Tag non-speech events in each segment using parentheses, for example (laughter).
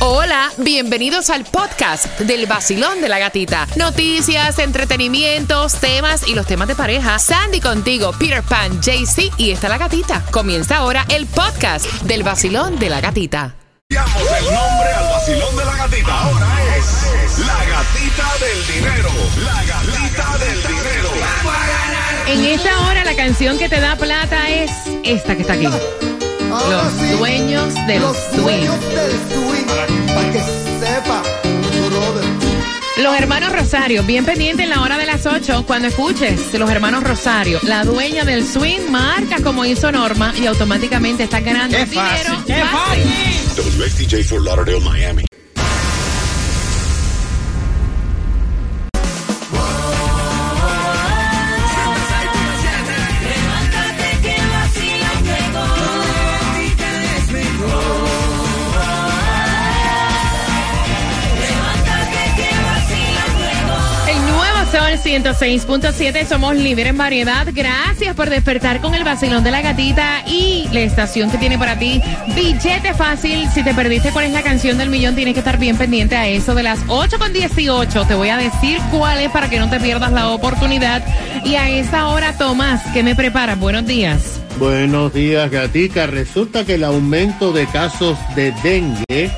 Hola, bienvenidos al podcast del vacilón de la gatita. Noticias, entretenimientos, temas y los temas de pareja. Sandy contigo, Peter Pan, JC y está la gatita. Comienza ahora el podcast del vacilón de la gatita. Cambiamos el nombre al vacilón de la gatita. Ahora es la gatita del dinero. La gatita del dinero. En esta hora la canción que te da plata es esta que está aquí. Los sí, dueños del los swing. dueños del swing. Para que sepa, brother. Los hermanos Rosario, bien pendiente en la hora de las 8, cuando escuches los hermanos Rosario, la dueña del swing, marca como hizo Norma y automáticamente está ganando ¡Qué dinero. ¡Qué fácil! For Lauderdale, Miami. Nuevo Sol 106.7, somos líderes en variedad. Gracias por despertar con el vacilón de la gatita y la estación que tiene para ti. Billete fácil. Si te perdiste cuál es la canción del millón, tienes que estar bien pendiente a eso. De las 8 con 18, te voy a decir cuál es para que no te pierdas la oportunidad. Y a esa hora, Tomás, ¿qué me preparas? Buenos días. Buenos días, Gatica. Resulta que el aumento de casos de dengue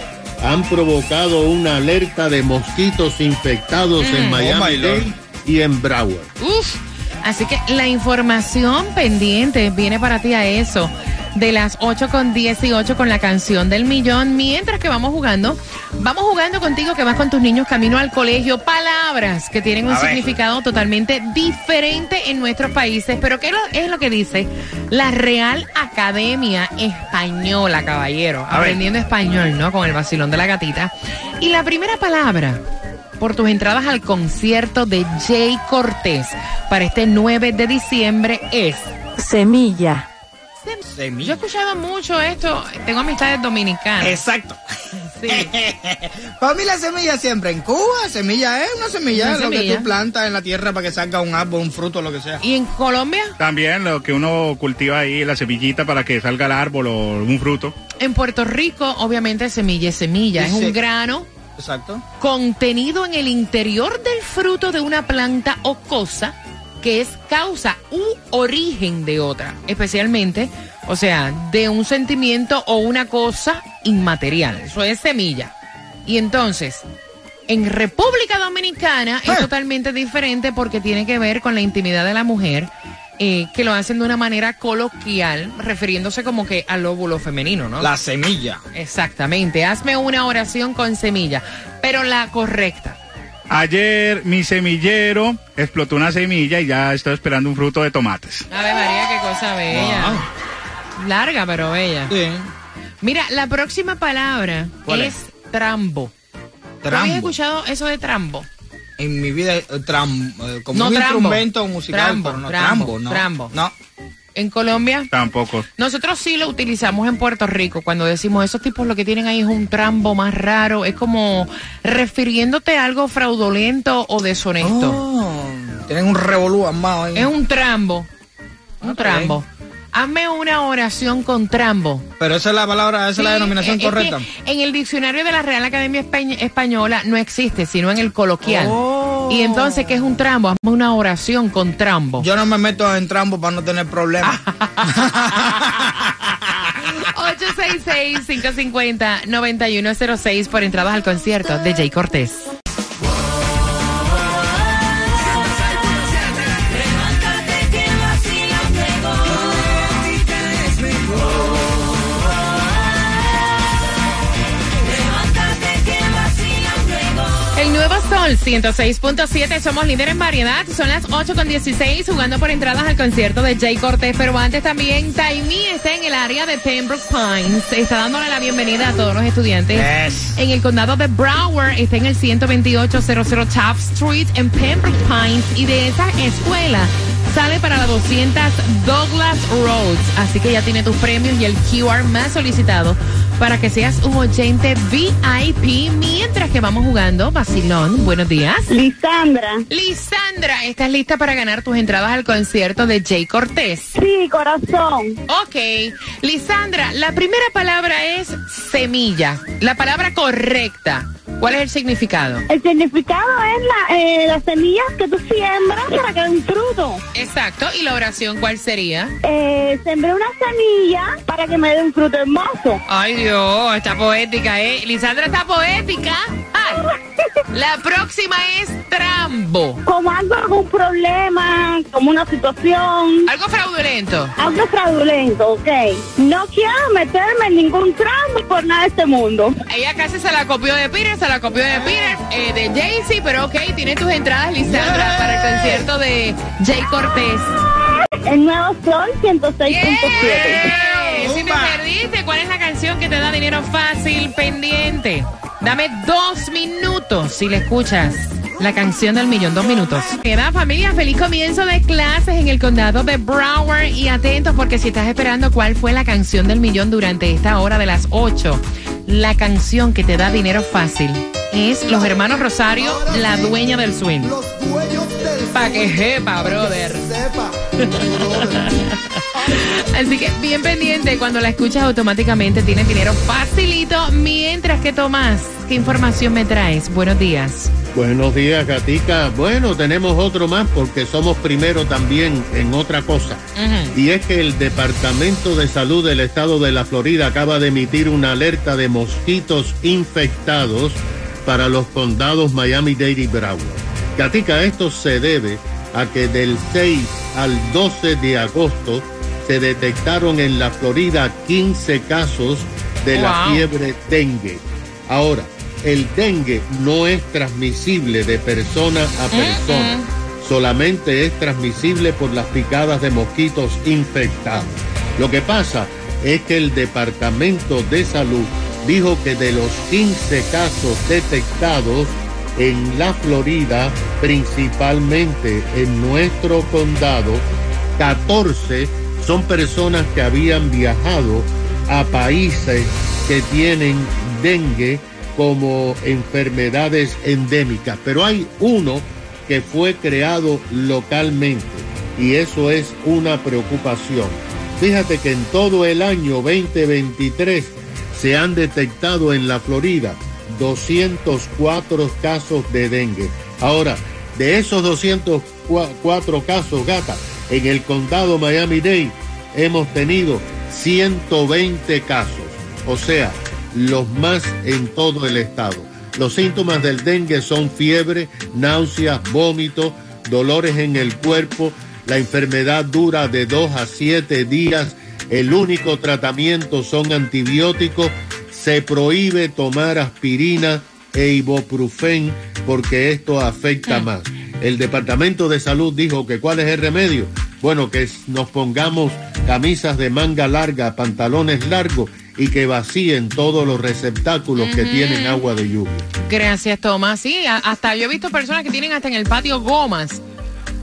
han provocado una alerta de mosquitos infectados en Oh, my Miami-Dade Lord. Y en Broward. Uf. Así que la información pendiente viene para ti a eso. De las 8 con 18 con la canción del millón. Mientras que vamos jugando, vamos jugando contigo que vas con tus niños camino al colegio. Palabras que tienen un significado totalmente diferente en nuestros países. Pero ¿qué es lo que dice la Real Academia Española, caballero? A ver. Aprendiendo español, ¿no? Con el vacilón de la gatita. Y la primera palabra por tus entradas al concierto de Jay Cortés para este 9 de diciembre es. Semilla. Yo he Semilla. escuchado mucho esto, tengo amistades dominicanas. Exacto. Sí. (laughs) Para mí la semilla siempre en Cuba, semilla es una semilla, Una es lo que tú plantas en la tierra para que salga un árbol, un fruto, lo que sea. ¿Y en Colombia? También lo que uno cultiva ahí, la semillita para que salga el árbol o un fruto. En Puerto Rico, obviamente, semilla es semilla. Es Sí. un grano Exacto. contenido en el interior del fruto de una planta o cosa que es causa u origen de otra, especialmente, o sea, de un sentimiento o una cosa inmaterial. Eso es semilla. Y entonces, en República Dominicana es totalmente diferente porque tiene que ver con la intimidad de la mujer, eh, que lo hacen de una manera coloquial, refiriéndose como que al óvulo femenino, ¿no? La semilla. Exactamente. Hazme una oración con semilla, pero la correcta. Ayer mi semillero explotó una semilla y ya estoy esperando un fruto de tomates. Ave María, qué cosa bella. Larga, pero bella. Sí. Mira, la próxima palabra ¿Cuál es, trambo. ¿Tú habías Trambo. escuchado eso de trambo? En mi vida, eh, tram, eh, como No, un trambo. instrumento musical, Trambo, pero no trambo, trambo, no. trambo. No. En Colombia, Tampoco. nosotros sí lo utilizamos en Puerto Rico. Cuando decimos esos tipos lo que tienen ahí es un trambo más raro, es como refiriéndote a algo fraudulento o deshonesto. Oh, tienen un revolú armado ahí. Es un trambo. Un Ok. trambo. Hazme una oración con trambo. Pero esa es la palabra, esa es la denominación es- es correcta. que en el diccionario de la Real Academia Espa- Española no existe, sino en el coloquial. Oh. Y entonces, ¿qué es un trambo? Hazme una oración con trambo. Yo no me meto en trambo para no tener problemas. (laughs) 866-550-9106 por entradas al concierto de Jay Cortés. Sol 106.7, somos líderes en variedad. Son las 8 con 16, jugando por entradas al concierto de Jay Cortés. Pero antes también, Taimi está en el área de Pembroke Pines. Está dándole la bienvenida a todos los estudiantes. Yes. En el condado de Broward está en el 12800 Taft Street en Pembroke Pines. Y de esa escuela sale para la 200 Douglas Roads. Así que ya tiene tus premios y el QR más solicitado para que seas un oyente VIP mientras que vamos jugando. Vacilón, buenos días. Lisandra. Lisandra, ¿estás lista para ganar tus entradas al concierto de Jay Cortés? Sí, corazón. Ok. Lisandra, la primera palabra es semilla. La palabra correcta. ¿Cuál es el significado? El significado es la, eh, las semillas que tú siembras para que den fruto. Exacto. ¿Y la oración cuál sería? Eh, sembré una semilla para que me dé un fruto hermoso. Ay Dios, está poética, ¿eh? Lisandra está poética. Ay. La próxima es trambo. Como algo, algún problema, como una situación, Algo fraudulento. algo fraudulento, ok. No quiero meterme en ningún tramo por nada de este mundo. Ella casi se la copió de Peter, se la copió de Peter, eh, de Jay-Z, pero ok, tiene tus entradas, Lisandra, para el concierto de Jay Cortés. El nuevo Sol 106.7. ¡Eh! Si te perdiste, ¿cuál es la canción que te da dinero fácil pendiente? Dame dos minutos si le escuchas. La canción del millón, dos minutos. Queda familia, feliz comienzo de clases en el condado de Broward y atentos porque si estás esperando cuál fue la canción del millón durante esta hora de las 8, la canción que te da dinero fácil es Los Hermanos Rosario, la dueña del swing. Los dueños del Pa' que sepa, brother. (laughs) Así que bien pendiente, cuando la escuchas automáticamente tienes dinero facilito. Mientras que Tomás, ¿qué información me traes? Buenos días. Buenos días, Gatica. Bueno, tenemos otro más porque somos primero también en otra cosa. Y es que el Departamento de Salud del Estado de la Florida acaba de emitir una alerta de mosquitos infectados para los condados Miami-Dade y Broward. Gatica, esto se debe a que del 6 al 12 de agosto se detectaron en la Florida 15 casos de la fiebre dengue. Ahora, el dengue no es transmisible de persona a persona, solamente es transmisible por las picadas de mosquitos infectados. Lo que pasa es que el Departamento de Salud dijo que de los 15 casos detectados en la Florida, principalmente en nuestro condado, 14 son personas que habían viajado a países que tienen dengue como enfermedades endémicas. Pero hay uno que fue creado localmente y eso es una preocupación. Fíjate que en todo el año 2023 se han detectado en la Florida 204 casos de dengue. Ahora, de esos 204 casos, gata, en el condado Miami-Dade hemos tenido 120 casos, o sea, los más en todo el estado. Los síntomas del dengue son fiebre, náuseas, vómito, dolores en el cuerpo. La enfermedad dura de 2 a 7 días. El único tratamiento son antibióticos. Se prohíbe tomar aspirina e ibuprofen porque esto afecta más. El Departamento de Salud dijo que cuál es el remedio. Bueno, que nos pongamos camisas de manga larga, pantalones largos y que vacíen todos los receptáculos que tienen agua de lluvia. Gracias, Tomás. Sí, hasta yo he visto personas que tienen hasta en el patio gomas.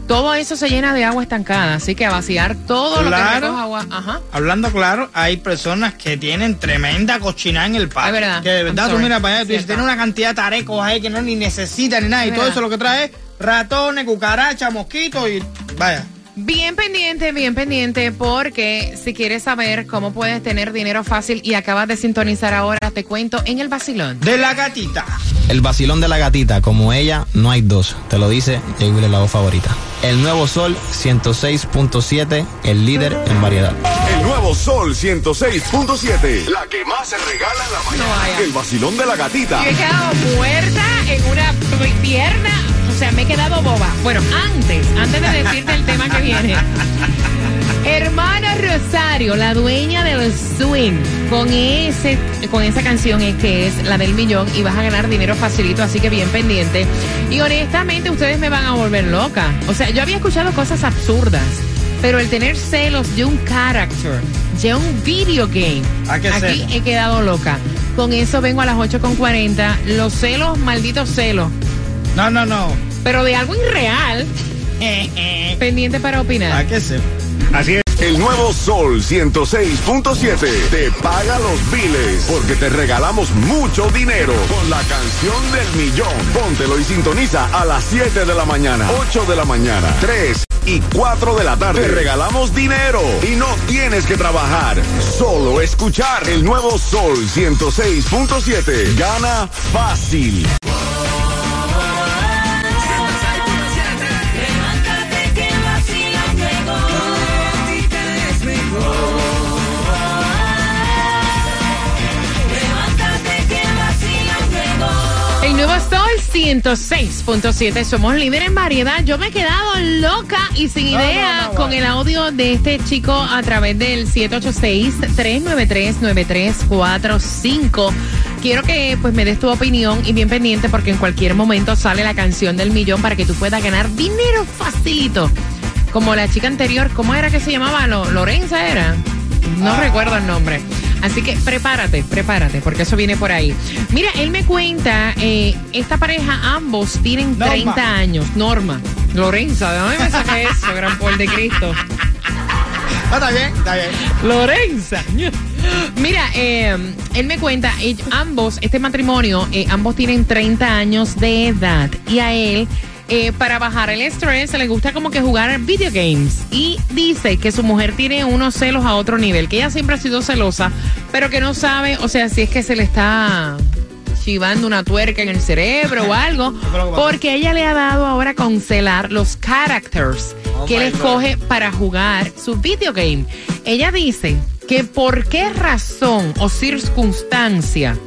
Todo eso se llena de agua estancada, así que a vaciar todo lo que agua. Ajá. Hablando claro, hay personas que tienen tremenda cochinada en el patio. Es verdad. Que de verdad tú miras para allá y tú dices, tiene una cantidad de tarecos ahí que no ni necesitan ni nada. Es y todo eso lo que trae es ratones, cucarachas, mosquitos y vaya. Bien pendiente, bien pendiente, porque si quieres saber cómo puedes tener dinero fácil y acabas de sintonizar ahora, te cuento en el vacilón. De la gatita. El vacilón de la gatita, como ella, no hay dos. Te lo dice Jay la voz favorita. El nuevo Sol 106.7, el líder en variedad. El nuevo Sol 106.7. La que más se regala en la mañana. El vacilón de la gatita. Yo he quedado muerta en una pierna, o sea, me he quedado boba. Bueno, antes, antes de decirte el tema que viene. Hermana Rosario, la dueña del swing, con ese, con esa canción es que es la del millón y vas a ganar dinero facilito, así que bien pendiente. Y honestamente ustedes me van a volver loca. O sea, yo había escuchado cosas absurdas, pero el tener celos de un character, de un video game, ¿A qué aquí he quedado loca. Con eso vengo a las 8.40. Los celos, malditos celos. No, no, no. Pero de algo irreal, (laughs) pendiente para opinar. ¿A qué se? Así es. El nuevo Sol 106.7 te paga los biles porque te regalamos mucho dinero con la canción del millón. Póntelo y sintoniza a las 7 de la mañana, 8 de la mañana, 3 y 4 de la tarde. Te regalamos dinero y no tienes que trabajar, solo escuchar el nuevo Sol 106.7. Gana fácil. 106.7. Somos líderes en variedad. Yo me he quedado loca y sin idea con el audio de este chico a través del 786-393-9345. Quiero que pues me des tu opinión y bien pendiente porque en cualquier momento sale la canción del millón para que tú puedas ganar dinero facilito. Como la chica anterior, ¿cómo era que se llamaba? Lo- Lorenza era. No recuerdo el nombre. Así que prepárate, prepárate, porque eso viene por ahí. Mira, él me cuenta, eh, esta pareja, ambos tienen Norma. 30 años. Norma. Lorenza, ¿de dónde me saqué eso, gran por de Cristo? Ah, está bien, está bien. Lorenza. Mira, eh, él me cuenta, ellos- ambos, este matrimonio, eh, ambos tienen 30 años de edad y a él, eh, para bajar el estrés, le gusta como que jugar video games. Y dice que su mujer tiene unos celos a otro nivel, que ella siempre ha sido celosa, pero que no sabe, o sea, si es que se le está chivando una tuerca en el cerebro o algo, (laughs) porque ella le ha dado ahora con celar los characters Oh que él escoge para jugar su video game. Ella dice que por qué razón o circunstancia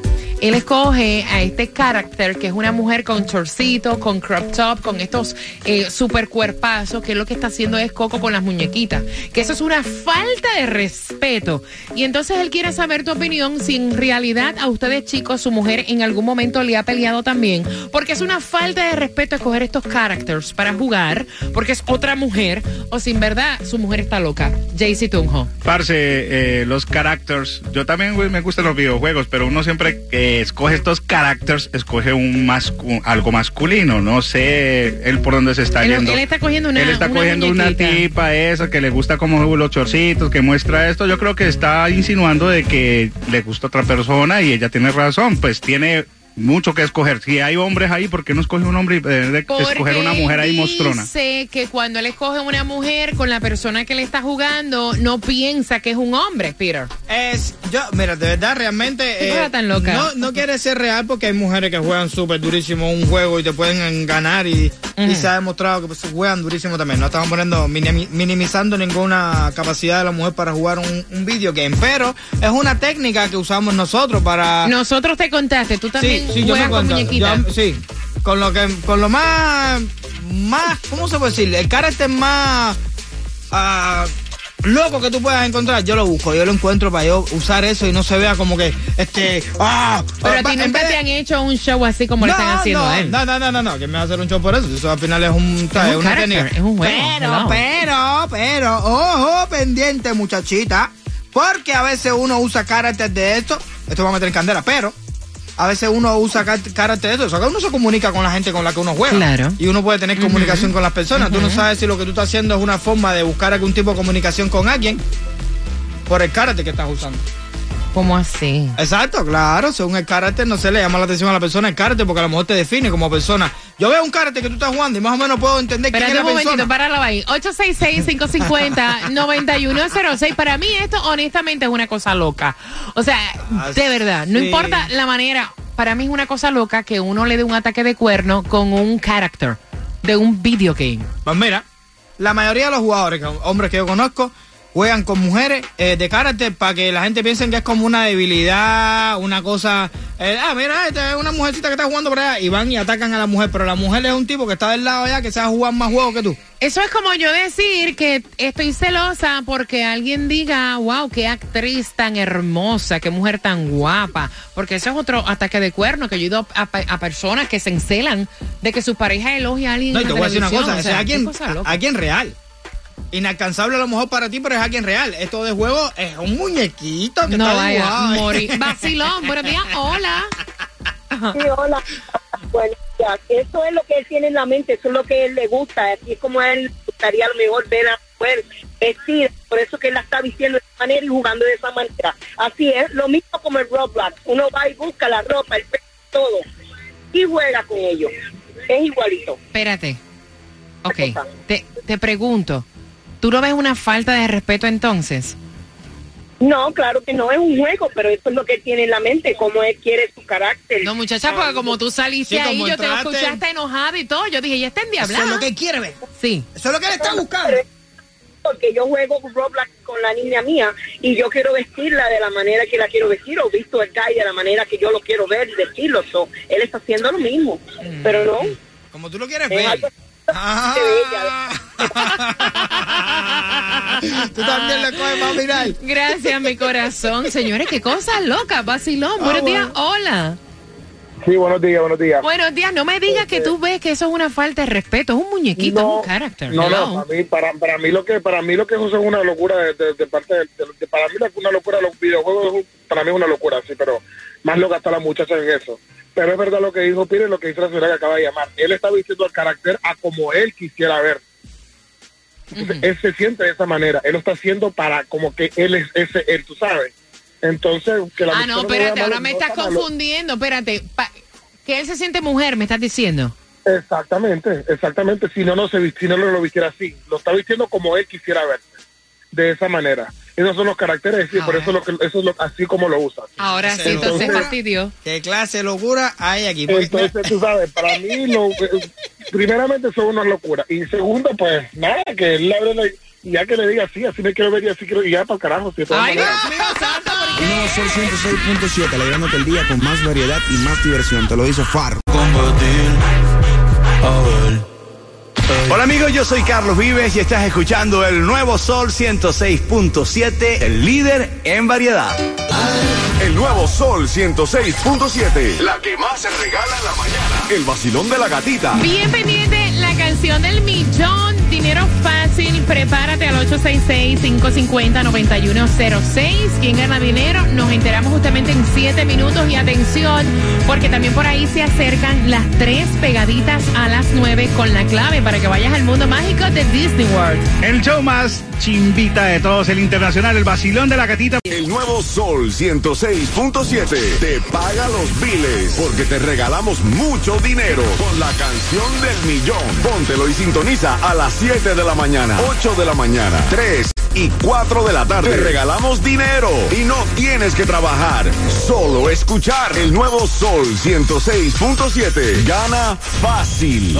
él escoge a este character que es una mujer con chorcito, con crop top, con estos eh, super cuerpazos, que lo que está haciendo es coco con las muñequitas. Que eso es una falta de respeto. Y entonces él quiere saber tu opinión si en realidad a ustedes chicos su mujer en algún momento le ha peleado también. Porque es una falta de respeto escoger estos characters para jugar, porque es otra mujer, o si en verdad su mujer está loca. Jaycee Tunjo. Parce, eh, los characters. Yo también me gustan los videojuegos, pero uno siempre escoge estos characters, escoge un mascu- algo masculino. No sé él por dónde se está Él- yendo. él está cogiendo una- Él está una cogiendo una tipa esa que le gusta como los chorcitos, que muestra esto. Yo creo que está insinuando de que le gusta otra persona y ella tiene razón. Pues tiene mucho que escoger. Si hay hombres ahí, ¿por qué no escoge un hombre y debe de escoger una mujer ahí mostrona? Dice que cuando él escoge una mujer con la persona que le está jugando, no piensa que es un hombre, Peter. Es, yo, mira, de verdad, realmente. Qué eh, cosa tan loca. No, no quiere ser real porque hay mujeres que juegan súper durísimo un juego y te pueden ganar y, y se ha demostrado que pues, juegan durísimo también. No estamos poniendo, minimi- minimizando ninguna capacidad de la mujer para jugar un, un video game, pero es una técnica que usamos nosotros para. Nosotros te contaste, tú también sí, sí, yo me con cuento. muñequitas. Yo- sí, con lo que, con lo más, más, ¿cómo se puede decir? El carácter más ah, loco que tú puedas encontrar, yo lo busco, yo lo encuentro para yo usar eso y no se vea como que, este, ah, Pero a ah, ti nunca te han hecho un show así como le están haciendo no, a él. No, no, no, no, no, que me va a hacer un show por eso. Eso al final es un, Es un una técnica. es un juego, Pero, pero, pero, ojo pendiente, muchachita. Porque a veces uno usa carácter de esto. Esto va a meter en candela, pero a veces uno usa car- carácter de esto. O sea, uno se comunica con la gente con la que uno juega. Claro. Y uno puede tener comunicación con las personas. Tú no sabes si lo que tú estás haciendo es una forma de buscar algún tipo de comunicación con alguien por el carácter que estás usando. ¿Cómo así? Exacto, claro, según el carácter no se le llama la atención a la persona el carácter porque a lo mejor te define como persona. Yo veo un carácter que tú estás jugando y más o menos puedo entender quién Espérate es un la momentito, persona. páralo ahí. 866-550-9106. Para mí esto honestamente es una cosa loca. O sea, de verdad, no importa la manera. Para mí es una cosa loca que uno le dé un ataque de cuerno con un character de un video game. Pues mira, la mayoría de los jugadores, hombres que yo conozco, juegan con mujeres eh, de carácter para que la gente piense que es como una debilidad, una cosa. eh, ah, mira, esta es una mujercita que está jugando por allá y van y atacan a la mujer, pero la mujer es un tipo que está del lado allá que sabe jugar más juegos que tú. Eso es como yo decir que estoy celosa porque alguien diga, wow, qué actriz tan hermosa, qué mujer tan guapa. Porque eso es otro ataque de cuerno que yo he ido a, a- a personas que se encelan de que su pareja elogia a alguien. No, y te voy a decir una cosa, O sea, es alguien real. Inalcanzable a lo mejor para ti, pero es alguien real. Esto de juego es un muñequito que No está vaya morir. Vacilón, (laughs) buenos días, hola. Sí, hola. Bueno, ya, eso es lo que él tiene en la mente, eso es lo que a él le gusta, así es como a él le gustaría a lo mejor ver a mujer vestida, por eso que él la está vistiendo de esa manera y jugando de esa manera. Así es, lo mismo como el Roblox. Uno va y busca la ropa, el pelo, todo, y juega con ellos. Es igualito. Espérate. Ok, te, te pregunto, ¿tú no ves una falta de respeto entonces? No, claro que no es un juego, pero eso es lo que tiene en la mente, cómo él quiere su carácter. No, muchacha, porque como tú saliste Sí, ahí, como yo te lo entraste. escuchaste enojado y todo. Yo dije, ya está Eso endiablada. es lo que él quiere ver. Sí. Eso es lo que él está buscando. Porque yo juego Roblox con la niña mía y yo quiero vestirla de la manera que la quiero vestir o visto el guy de la manera que yo lo quiero ver y vestirlo. So, él está haciendo lo mismo, pero no. Como tú lo quieres Es ver. algo Ah. (laughs) tú también le coges para mirar. Gracias, mi corazón. Señores, qué cosas locas, vacilón. Ah, Buenos días, hola. Sí, buenos días, buenos días. Buenos días, no me digas que tú ves que eso es una falta de respeto. Es un muñequito, es un carácter. No, Hello. no, para mí, para, para mí lo que para mí lo que eso es una locura de, de- de parte de, de- de- para mí que una locura los videojuegos es para mí es una locura, sí, pero más loca está la muchacha en eso. Pero es verdad lo que dijo Pire, lo que dice la señora que acaba de llamar. Él está vistiendo el carácter a como él quisiera ver. Entonces, él se siente de esa manera. Él lo está haciendo para como que él es ese, él, tú sabes. Entonces, que la Ah, no, espérate, ahora me no estás malo. confundiendo. Espérate, pa- que él se siente mujer, me estás diciendo. Exactamente, exactamente. Si no, no se si no lo, lo vistiera así. Lo está vistiendo como él quisiera verse. De esa manera. Esos son los caracteres y por eso, lo que, eso es lo, así como lo usa. Ahora sí, entonces Entonces- fastidió. ¿Qué clase de locura hay aquí? Porque- Entonces, tú sabes, para mí, lo, eh, primeramente, son una locura. Y segundo, pues, nada, que él abre la- y ya que le diga así, así me quiero ver y así quiero, y ya para el carajo. si Ay. Dios mío, santo. Nuevo Sol 106.7, alegrándote el día con más variedad y más diversión. Te lo dice Farro. Hola amigos, yo soy Carlos Vives y estás escuchando el nuevo Sol 106.7, el líder en variedad. El nuevo Sol 106.7. La que más se regala en la mañana. El vacilón de la gatita. Bien pendiente, la canción del millón, dinero fácil, prepárate al 866-550-9106. ¿Quién gana dinero? Nos enteramos justamente en 7 minutos y atención, porque también por ahí se acercan las tres pegaditas a las 9 con la clave para que vayas al mundo mágico de Disney World. El show más chimbita de todos, el internacional, el vacilón de la gatita. El nuevo Sol 106.7 te paga los biles porque te regalamos mucho dinero con la canción del millón. Póntelo y sintoniza a las 7 de la mañana, 8 de la mañana, 3 y 4 de la tarde. Te regalamos dinero y no tienes que trabajar, solo escuchar el nuevo Sol 106.7. Gana fácil.